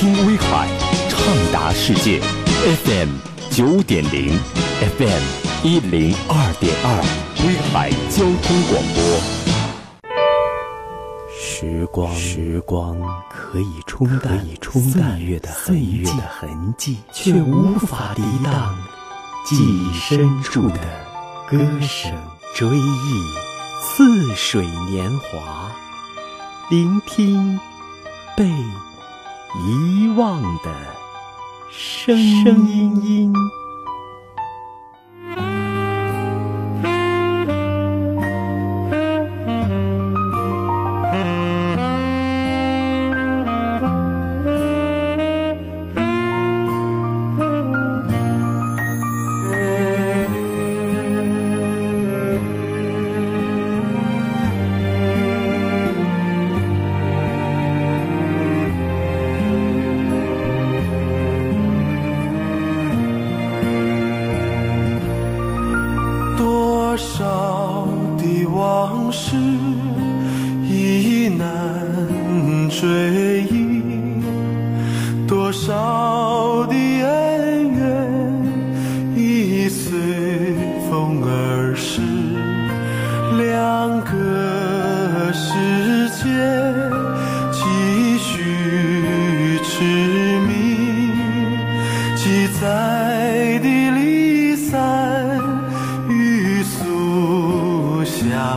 听威海，畅达世界，FM 九点零，FM 一零二点二，威海交通广播。时光，时光可以冲淡岁月的岁月的痕迹，却无法抵挡记忆深处的歌声。追忆似水年华，聆听被遗忘的声音。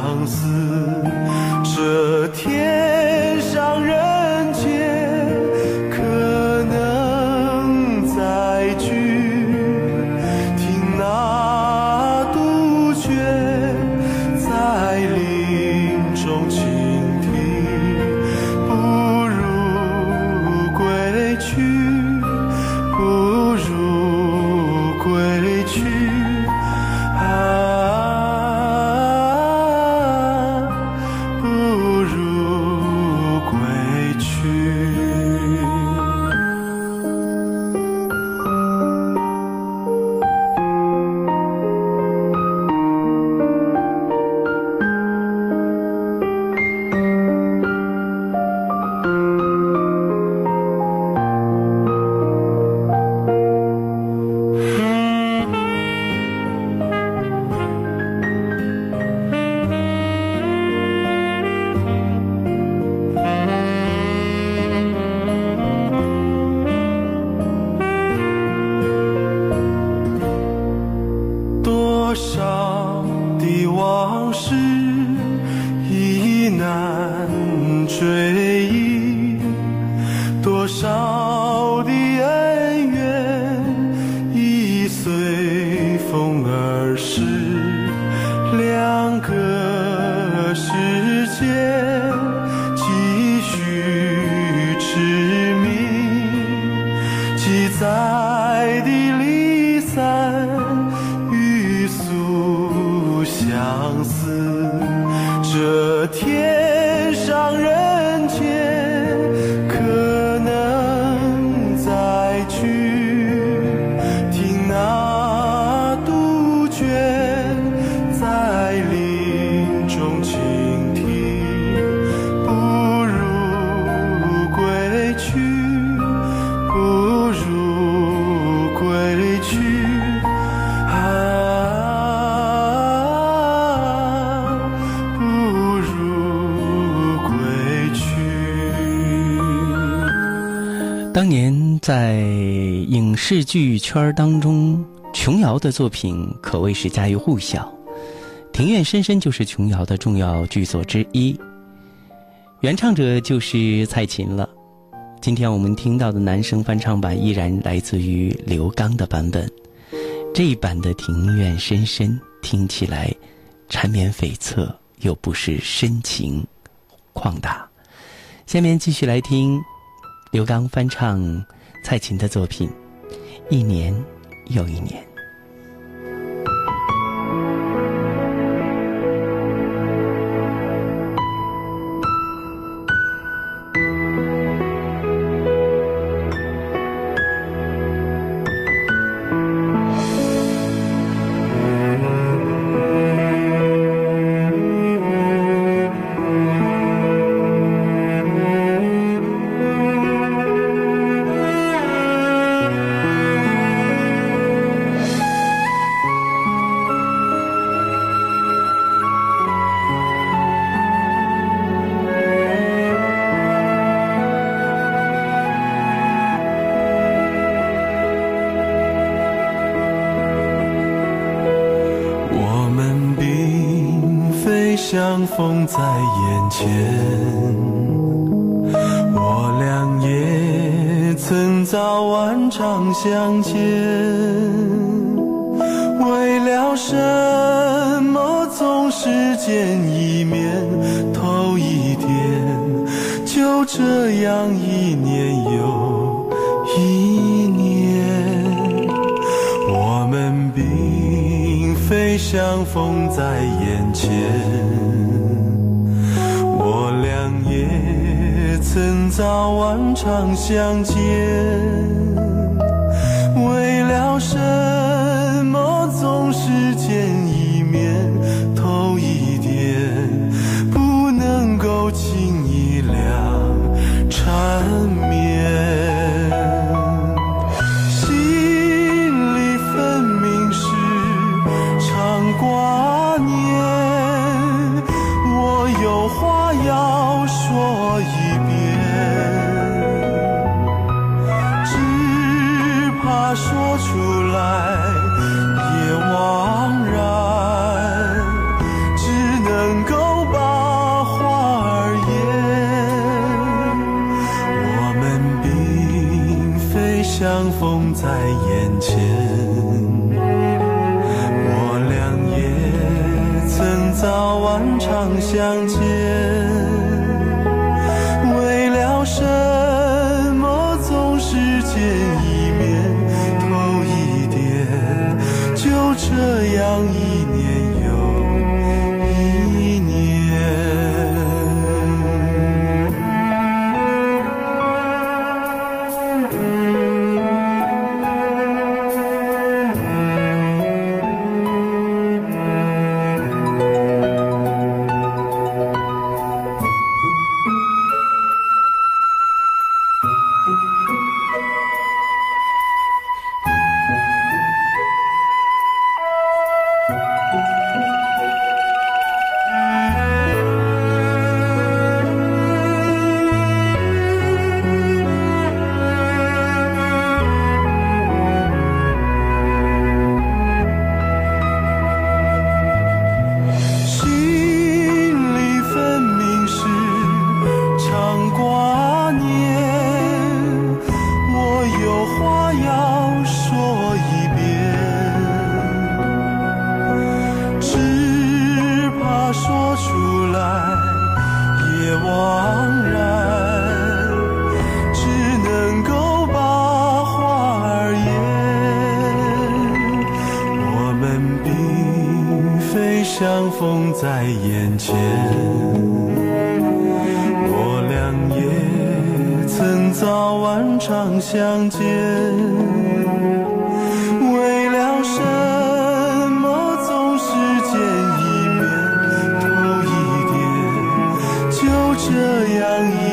相思，在影视剧圈当中，琼瑶的作品可谓是家喻户晓，《庭院深深》就是琼瑶的重要剧作之一，原唱者就是蔡琴了。今天我们听到的男声翻唱版依然来自于刘刚的版本，这一版的《庭院深深》听起来缠绵悱恻，又不失深情旷达。下面继续来听刘刚翻唱蔡琴的作品《一年又一年》。相逢在眼前。我俩也曾早晚常相见，为了什么总是见一面头一点？就这样一年又一年，我们并非相逢在眼前。早晚常相见，为了什这样在眼前，我俩也曾早晚常相见。为了什么总是见一面头一点？就这样一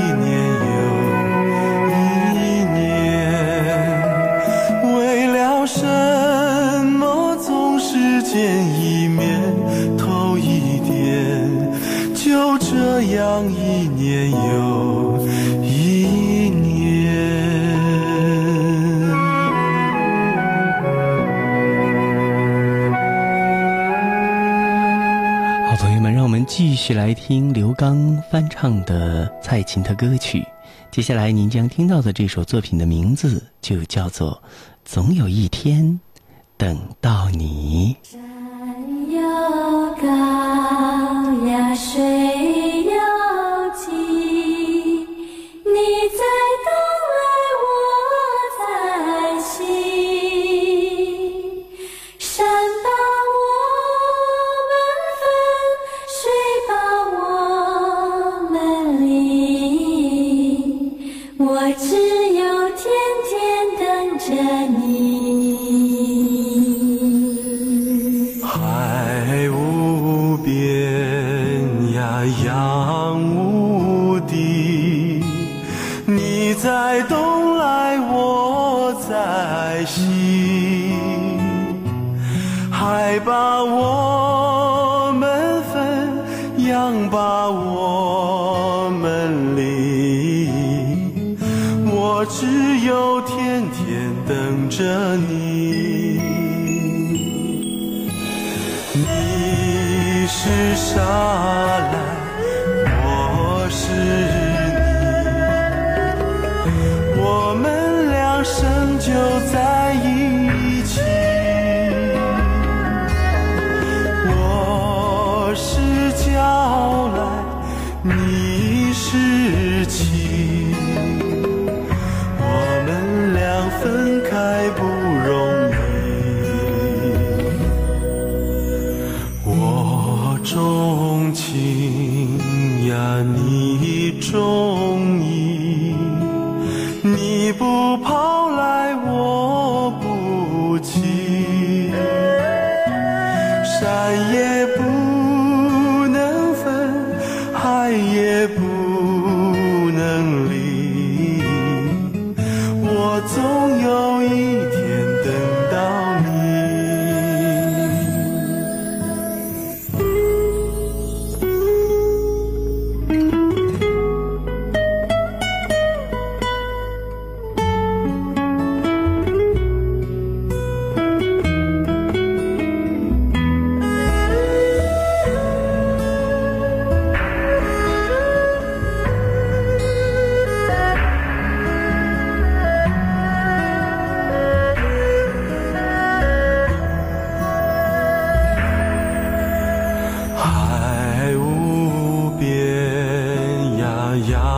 翻唱的蔡琴的歌曲。接下来您将听到的这首作品的名字就叫做《总有一天等到你》。山又高呀，水我只有天天等着你。等着你。你是沙来，情要。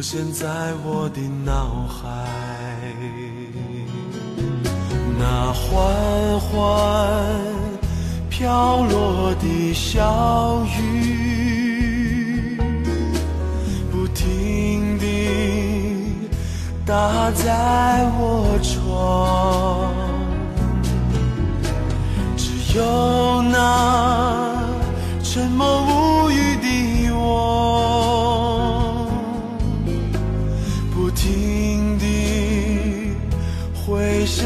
浮现在我的脑海，那缓缓飘落的小雨，不停地打在我窗，只有那沉默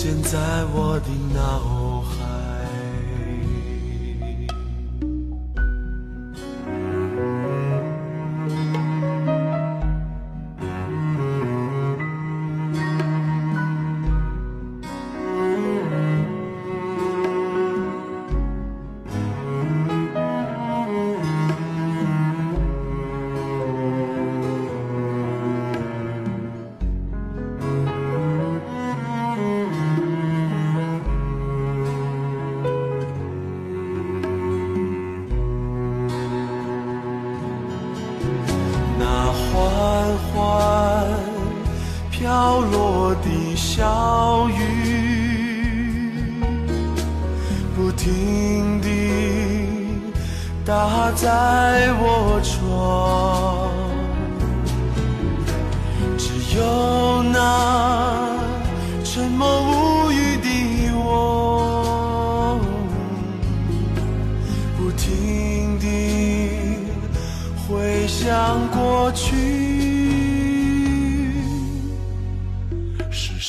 现在我的脑缓缓飘落的小雨，不停地打在我窗，只有那沉默无语的我，不停地回想过去。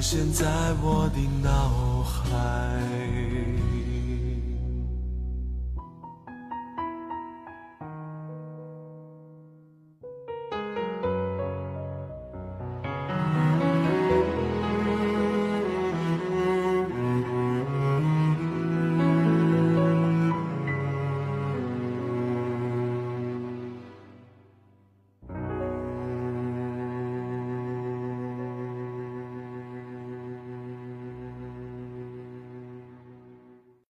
现在我的脑海。